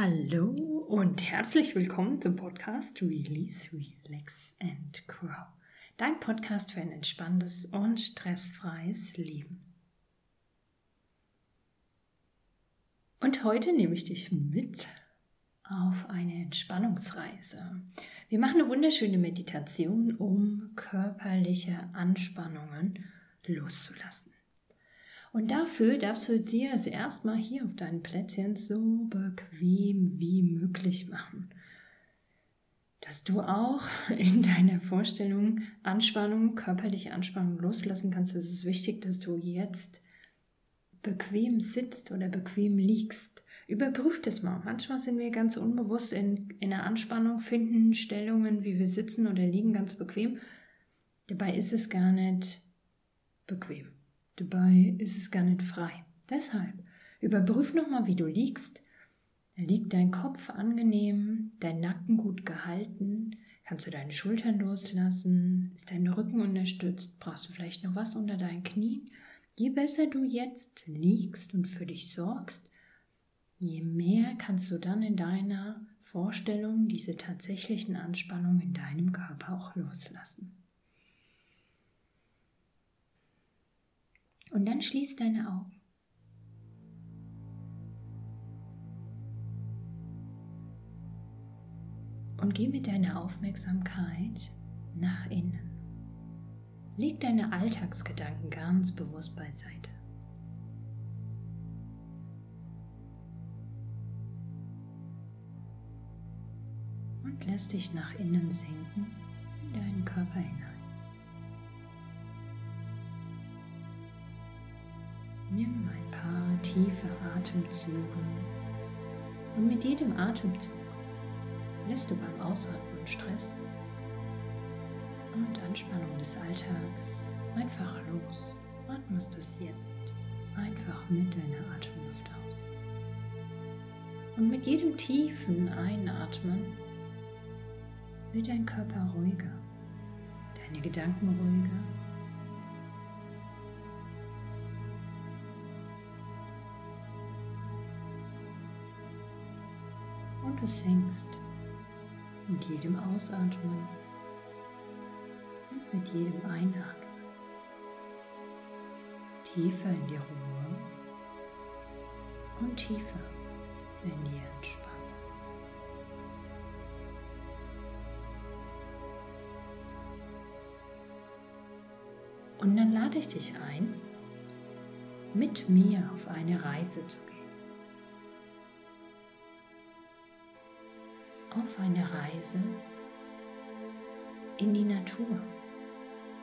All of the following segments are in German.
Hallo und herzlich willkommen zum Podcast Release, Relax and Grow. Dein Podcast für ein entspanntes und stressfreies Leben. Und heute nehme ich dich mit auf eine Entspannungsreise. Wir machen eine wunderschöne Meditation, um körperliche Anspannungen loszulassen. Und dafür darfst du dir es erstmal hier auf deinem Plätzchen so bequem wie möglich machen. Dass du auch in deiner Vorstellung Anspannung, körperliche Anspannung loslassen kannst. Es ist wichtig, dass du jetzt bequem sitzt oder bequem liegst. Überprüf das mal. Manchmal sind wir ganz unbewusst in, in einer Anspannung, finden Stellungen, wie wir sitzen oder liegen, ganz bequem. Dabei ist es gar nicht bequem. Dabei ist es gar nicht frei. Deshalb überprüf nochmal, wie du liegst. Liegt dein Kopf angenehm, dein Nacken gut gehalten? Kannst du deine Schultern loslassen? Ist dein Rücken unterstützt? Brauchst du vielleicht noch was unter deinen Knien? Je besser du jetzt liegst und für dich sorgst, je mehr kannst du dann in deiner Vorstellung diese tatsächlichen Anspannungen in deinem Körper auch loslassen. Und dann schließ deine Augen. Und geh mit deiner Aufmerksamkeit nach innen. Leg deine Alltagsgedanken ganz bewusst beiseite. Und lass dich nach innen sinken in deinen Körper hinein. Nimm ein paar tiefe Atemzüge und mit jedem Atemzug lässt du beim Ausatmen Stress und Anspannung des Alltags einfach los. Atmest es jetzt einfach mit deiner Atemluft aus. Und mit jedem tiefen Einatmen wird dein Körper ruhiger, deine Gedanken ruhiger und du sinkst mit jedem Ausatmen und mit jedem Einatmen tiefer in die Ruhe und tiefer in die Entspannung. Und dann lade ich dich ein, mit mir auf eine Reise zu auf eine Reise in die Natur,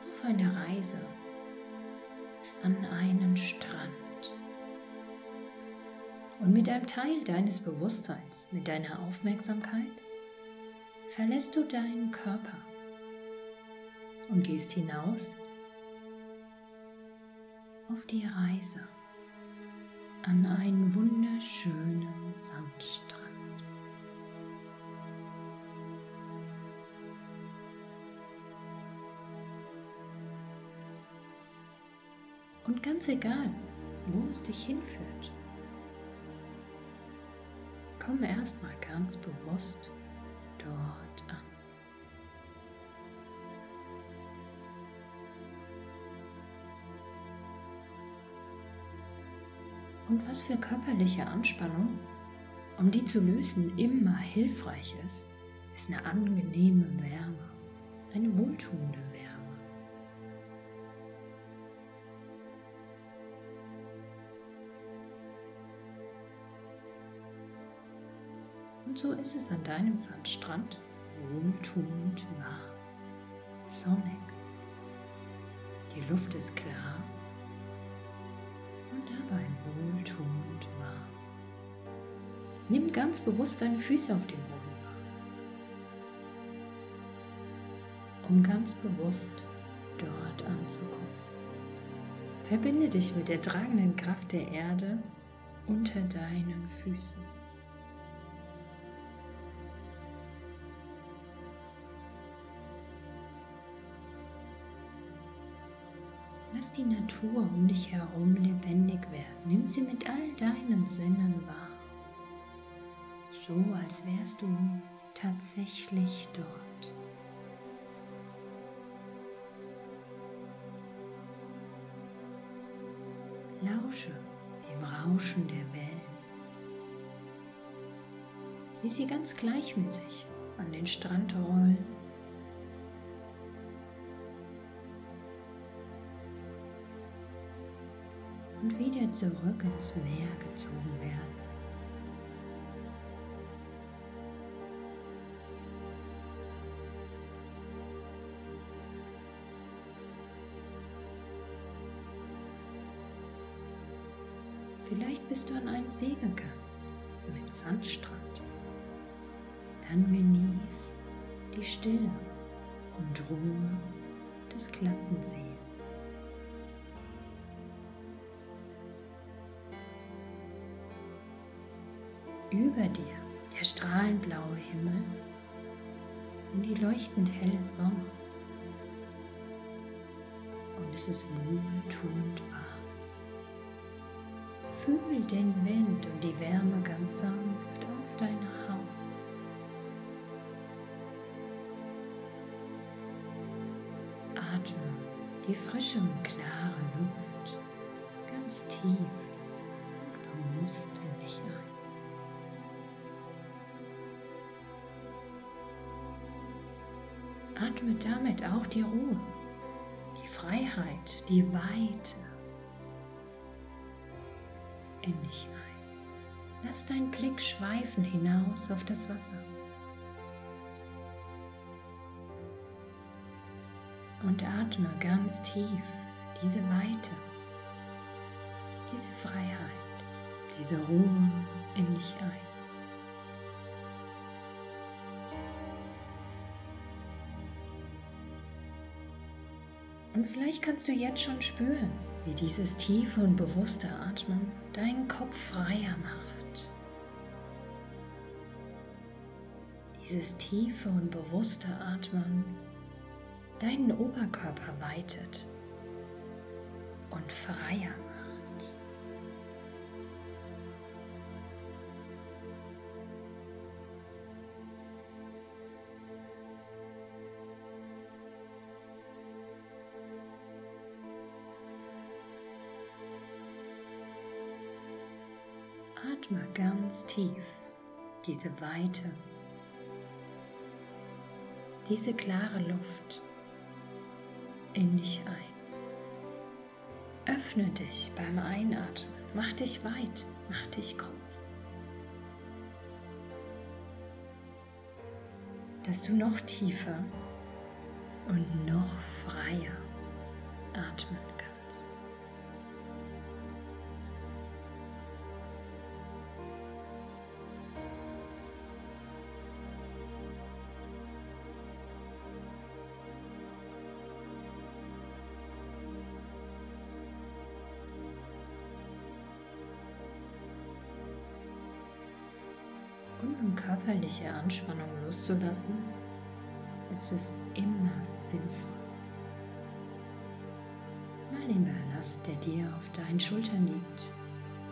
auf eine Reise an einen Strand. Und mit einem Teil deines Bewusstseins, mit deiner Aufmerksamkeit, verlässt du deinen Körper und gehst hinaus auf die Reise an einen wunderschönen Sandstrand. Ganz egal, wo es dich hinführt, komme erstmal ganz bewusst dort an. Und was für körperliche Anspannung, um die zu lösen, immer hilfreich ist, ist eine angenehme Wärme, eine wohltuende Und so ist es an deinem Sandstrand wohltuend warm, sonnig. Die Luft ist klar und dabei wohltuend warm. Nimm ganz bewusst deine Füße auf den Boden wahr, um ganz bewusst dort anzukommen. Verbinde dich mit der tragenden Kraft der Erde unter deinen Füßen. Lass die Natur um dich herum lebendig werden. Nimm sie mit all deinen Sinnen wahr. so als wärst du tatsächlich dort. Lausche dem Rauschen der Wellen, wie sie ganz gleichmäßig an den Strand rollen. Wieder zurück ins Meer gezogen werden. Vielleicht bist du an einen See gegangen mit Sandstrand. Dann genieß die Stille und Ruhe des glatten Über dir der strahlend blaue Himmel und die leuchtend helle Sonne. Und es ist wohltuend warm. Fühl den Wind und die Wärme ganz sanft auf deiner Haut. Atme die frische und klare Luft ganz tief Atme damit auch die Ruhe, die Freiheit, die Weite in dich ein. Lass deinen Blick schweifen hinaus auf das Wasser. Und atme ganz tief diese Weite, diese Freiheit, diese Ruhe in dich ein. Und vielleicht kannst du jetzt schon spüren, wie dieses tiefe und bewusste Atmen deinen Kopf freier macht. Dieses tiefe und bewusste Atmen deinen Oberkörper weitet und freier Atme ganz tief diese Weite, diese klare Luft in dich ein. Öffne dich beim Einatmen, mach dich weit, mach dich groß. Dass du noch tiefer und noch freier atmen und um körperliche Anspannung loszulassen, ist es immer sinnvoll, mal den Ballast, der dir auf deinen Schultern liegt,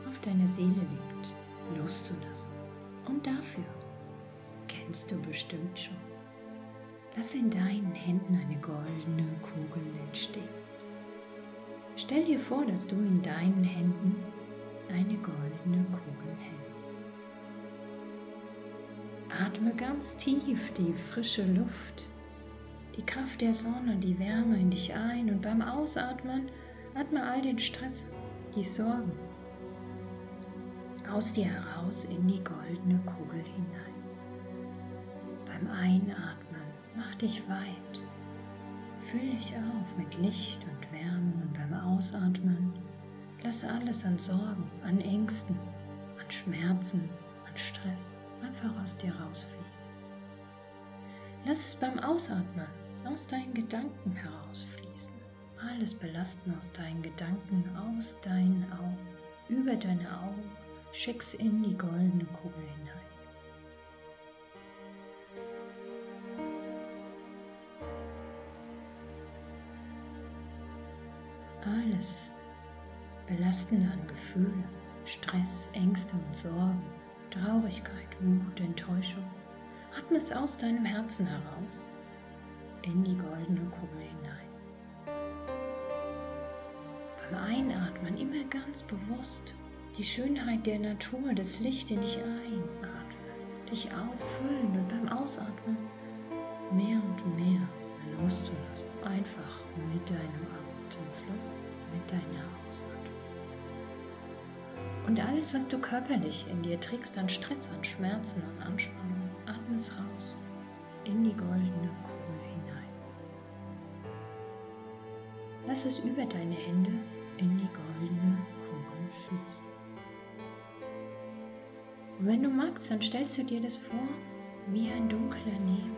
auf deine Seele liegt, loszulassen. Und dafür kennst du bestimmt schon. Lass in deinen Händen eine goldene Kugel entstehen. Stell dir vor, dass du in deinen Händen eine goldene Kugel hältst. Atme ganz tief die frische Luft, die Kraft der Sonne, die Wärme in dich ein und beim Ausatmen atme all den Stress, die Sorgen aus dir heraus in die goldene Kugel hinein. Beim Einatmen mach dich weit, füll dich auf mit Licht und Wärme und beim Ausatmen lasse alles an Sorgen, an Ängsten, an Schmerzen, an Stress einfach aus dir rausfließen. Lass es beim Ausatmen aus deinen Gedanken herausfließen. Alles Belasten aus deinen Gedanken, aus deinen Augen, über deine Augen, schick's in die goldene Kugel hinein. Alles Belastende an Gefühlen, Stress, Ängste und Sorgen Traurigkeit, Wut, Enttäuschung. Atme es aus deinem Herzen heraus in die goldene Kugel hinein. Beim Einatmen immer ganz bewusst die Schönheit der Natur, das Licht in dich einatmen, dich auffüllen und beim Ausatmen mehr und mehr loszulassen, einfach mit deinem Atemfluss, mit deiner Ausatmung. Und alles, was du körperlich in dir trägst an Stress, an Schmerzen, an Anspannung, atme es raus in die goldene Kugel hinein. Lass es über deine Hände in die goldene Kugel fließen. Und wenn du magst, dann stellst du dir das vor wie ein dunkler Nebel.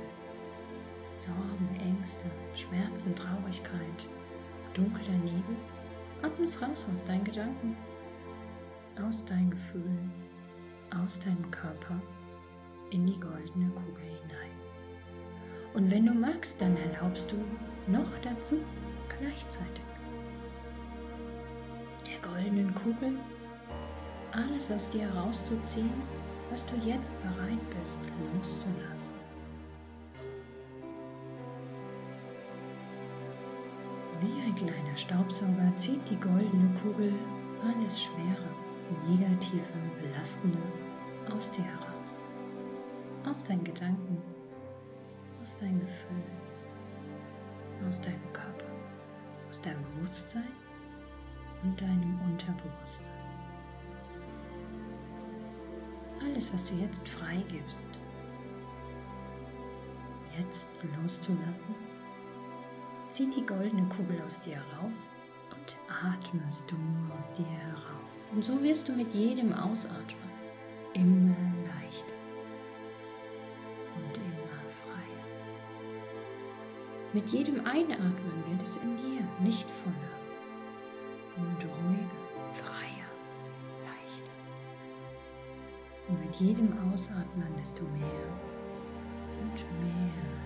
Sorgen, Ängste, Schmerzen, Traurigkeit, dunkler Nebel. Atme es raus aus deinen Gedanken aus deinen Gefühlen, aus deinem Körper in die goldene Kugel hinein. Und wenn du magst, dann erlaubst du noch dazu gleichzeitig der goldenen Kugel alles aus dir herauszuziehen, was du jetzt bereit bist loszulassen. Wie ein kleiner Staubsauger zieht die goldene Kugel alles Schwere negative, belastende aus dir heraus, aus deinen Gedanken, aus deinen Gefühlen, aus deinem Körper, aus deinem Bewusstsein und deinem Unterbewusstsein. Alles, was du jetzt freigibst, jetzt loszulassen, zieht die goldene Kugel aus dir heraus und atmest du aus dir heraus. Und so wirst du mit jedem Ausatmen immer leichter und immer freier. Mit jedem Einatmen wird es in dir nicht voller und ruhiger, freier, leichter. Und mit jedem Ausatmen du mehr und mehr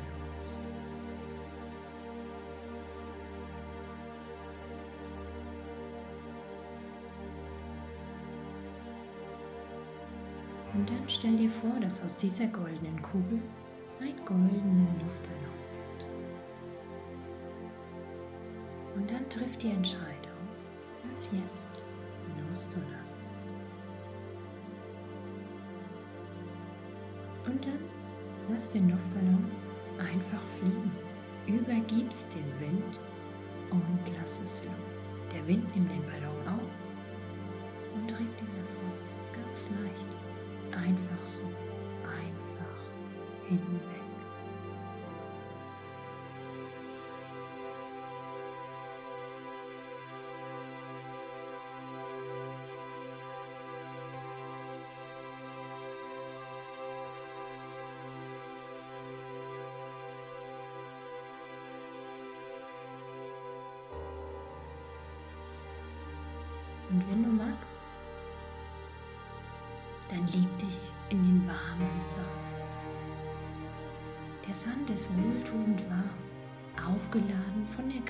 dann stell dir vor, dass aus dieser goldenen Kugel ein goldener Luftballon wird. Und dann trifft die Entscheidung, das jetzt loszulassen. Und dann lass den Luftballon einfach fliegen. Übergibst den Wind und lass es los. Der Wind nimmt den Ballon auf und trägt ihn davon ganz leicht einfach so, einfach hinweg.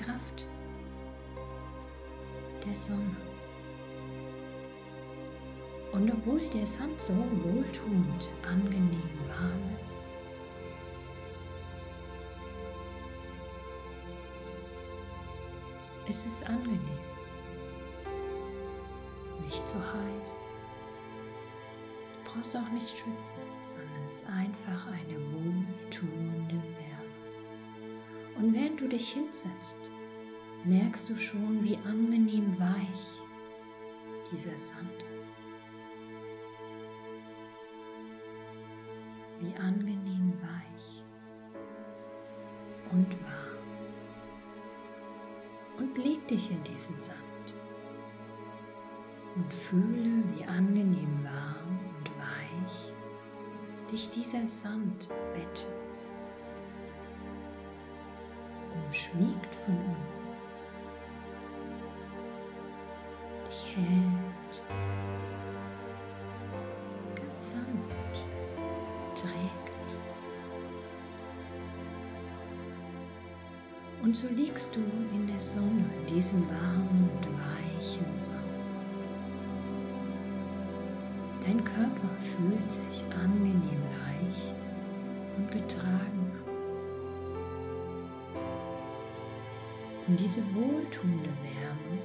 Kraft der Sonne. Und obwohl der Sand so wohltuend, angenehm warm ist, ist es angenehm, nicht zu heiß brauchst du auch nicht schwitzen, sondern es ist einfach eine wohltuende Wärme. Und während du dich hinsetzt, merkst du schon, wie angenehm weich dieser Sand ist. Wie angenehm weich und warm. Und leg dich in diesen Sand und fühle, wie angenehm warm dich dieser Sand bettet, umschmiegt von unten, dich hält, ganz sanft trägt. Und so liegst du in der Sonne, in diesem warmen und weichen Sand. Dein Körper fühlt sich angenehm leicht und getragen Und diese wohltuende Wärme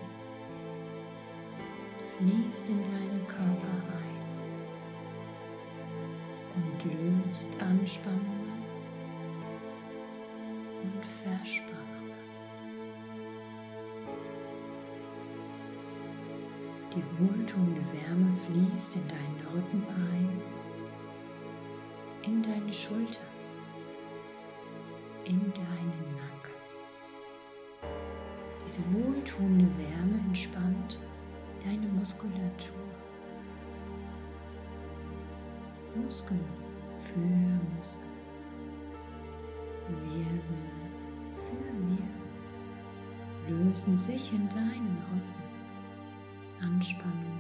fließt in deinen Körper ein und löst Anspannungen und Verspannungen. Die wohltuende Wärme fließt in deinen Rücken ein, in deine Schulter, in deinen Diese wohltuende Wärme entspannt deine Muskulatur. Muskel für Muskel, Wirbel für Wirbel lösen sich in deinem Rücken. Anspannungen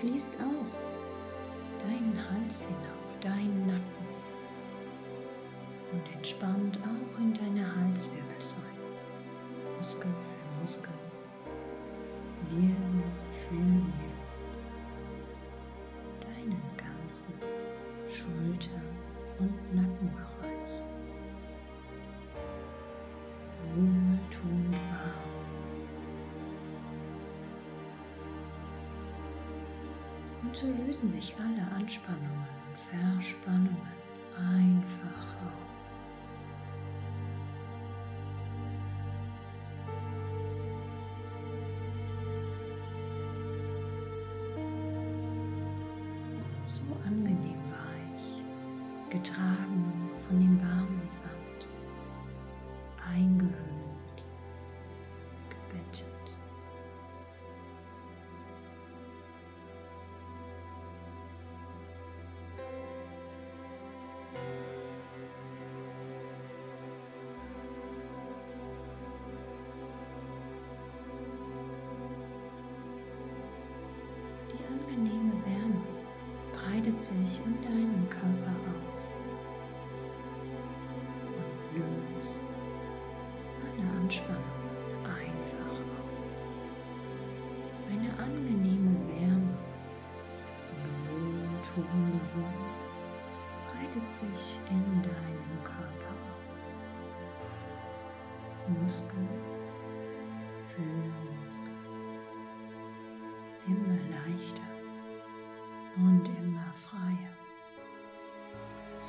fließt auch deinen Hals hinauf, deinen Nacken und entspannt auch in deine Halswirbelsäule. Muskel für Muskel, Wirbel für Wirbel, So lösen sich alle Anspannungen und Verspannungen einfach auf. getragen von dem warmen Sand, eingehüllt,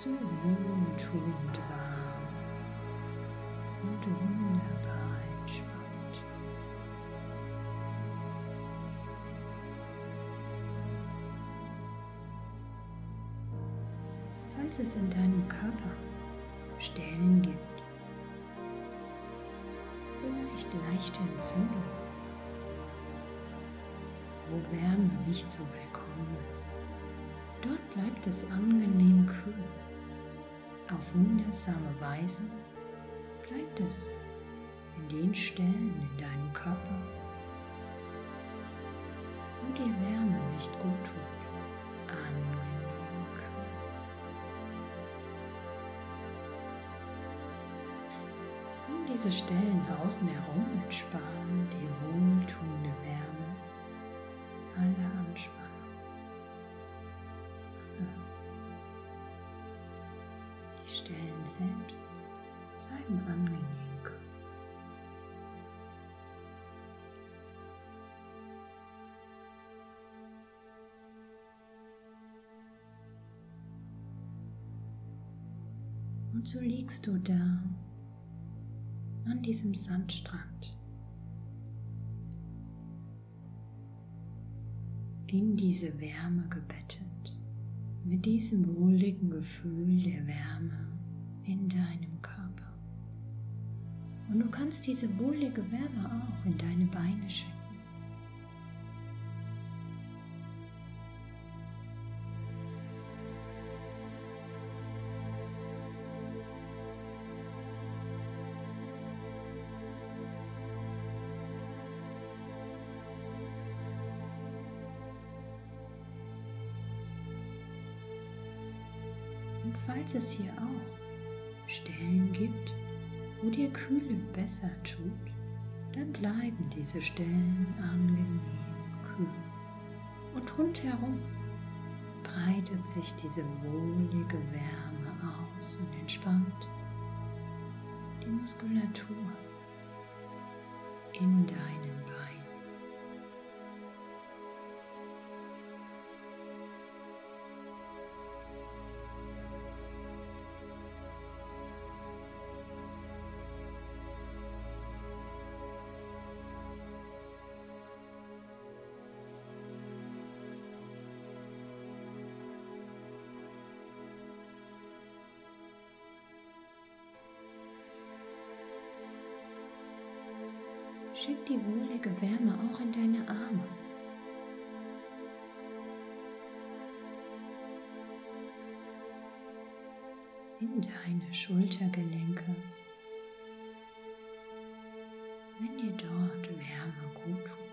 So wohltuend warm und wunderbar entspannt. Falls es in deinem Körper Stellen gibt, vielleicht leichte Entzündungen, wo Wärme nicht so willkommen ist, dort bleibt es angenehm kühl. Auf wundersame Weise bleibt es in den Stellen in deinem Körper, wo dir Wärme nicht gut tut, angenehm. Um diese Stellen außen herum entspannen die wohltuende Wärme alle So liegst du da an diesem Sandstrand. In diese Wärme gebettet, mit diesem wohligen Gefühl der Wärme in deinem Körper. Und du kannst diese wohlige Wärme auch in deine Beine schicken. Es hier auch Stellen gibt, wo dir Kühle besser tut, dann bleiben diese Stellen angenehm kühl. Und rundherum breitet sich diese wohlige Wärme aus und entspannt die Muskulatur in deinen Schick die wohlige Wärme auch in deine Arme. In deine Schultergelenke. Wenn dir dort Wärme gut tut.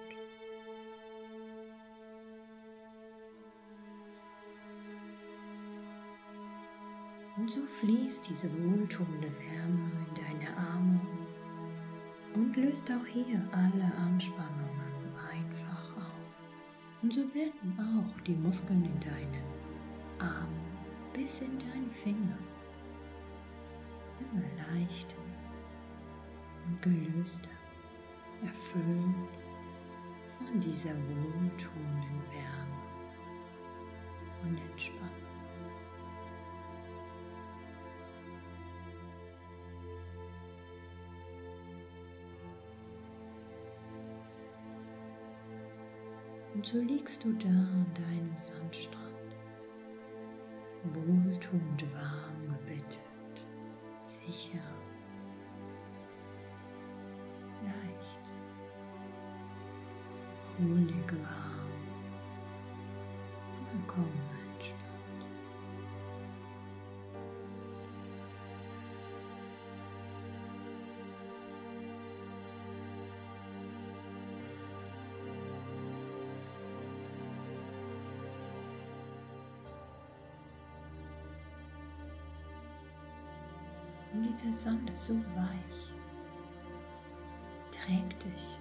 Und so fließt diese wohltuende Wärme und löst auch hier alle Anspannungen einfach auf. Und so werden auch die Muskeln in deinen Armen bis in deinen Finger immer leichter und gelöster, erfüllt von dieser wohltuenden Wärme und Entspannung. Und so liegst du da an deinem Sandstrand, wohltuend warm gebettet, sicher, leicht, wohlig Und dieser Sand ist so weich, trägt dich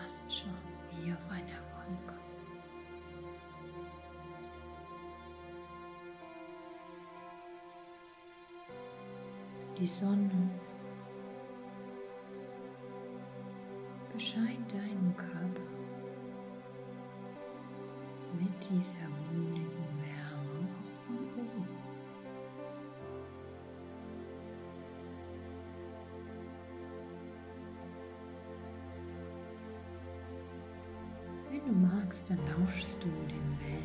fast schon wie auf einer Wolke. Die Sonne bescheint deinen Körper mit dieser magst, dann lauschst du den Wellen.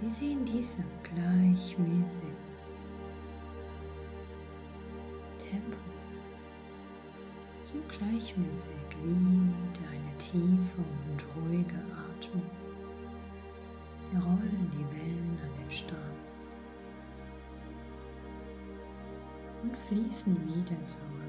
Wie sie in diesem gleichmäßigen Tempo. So gleichmäßig wie deine tiefe und ruhige Atmung. Rollen die Wellen an den Strand und fließen wieder zurück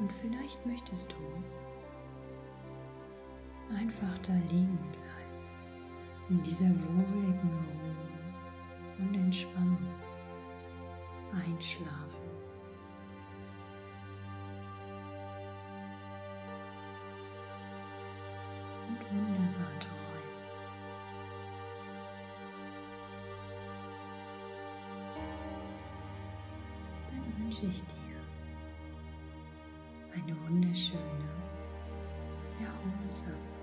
Und vielleicht möchtest du einfach da liegen bleiben, in dieser wohligen Ruhe und Entspannung einschlafen. Und wunderbar träumen. Dann wünsche ich dir eine wunderschöne, erholsame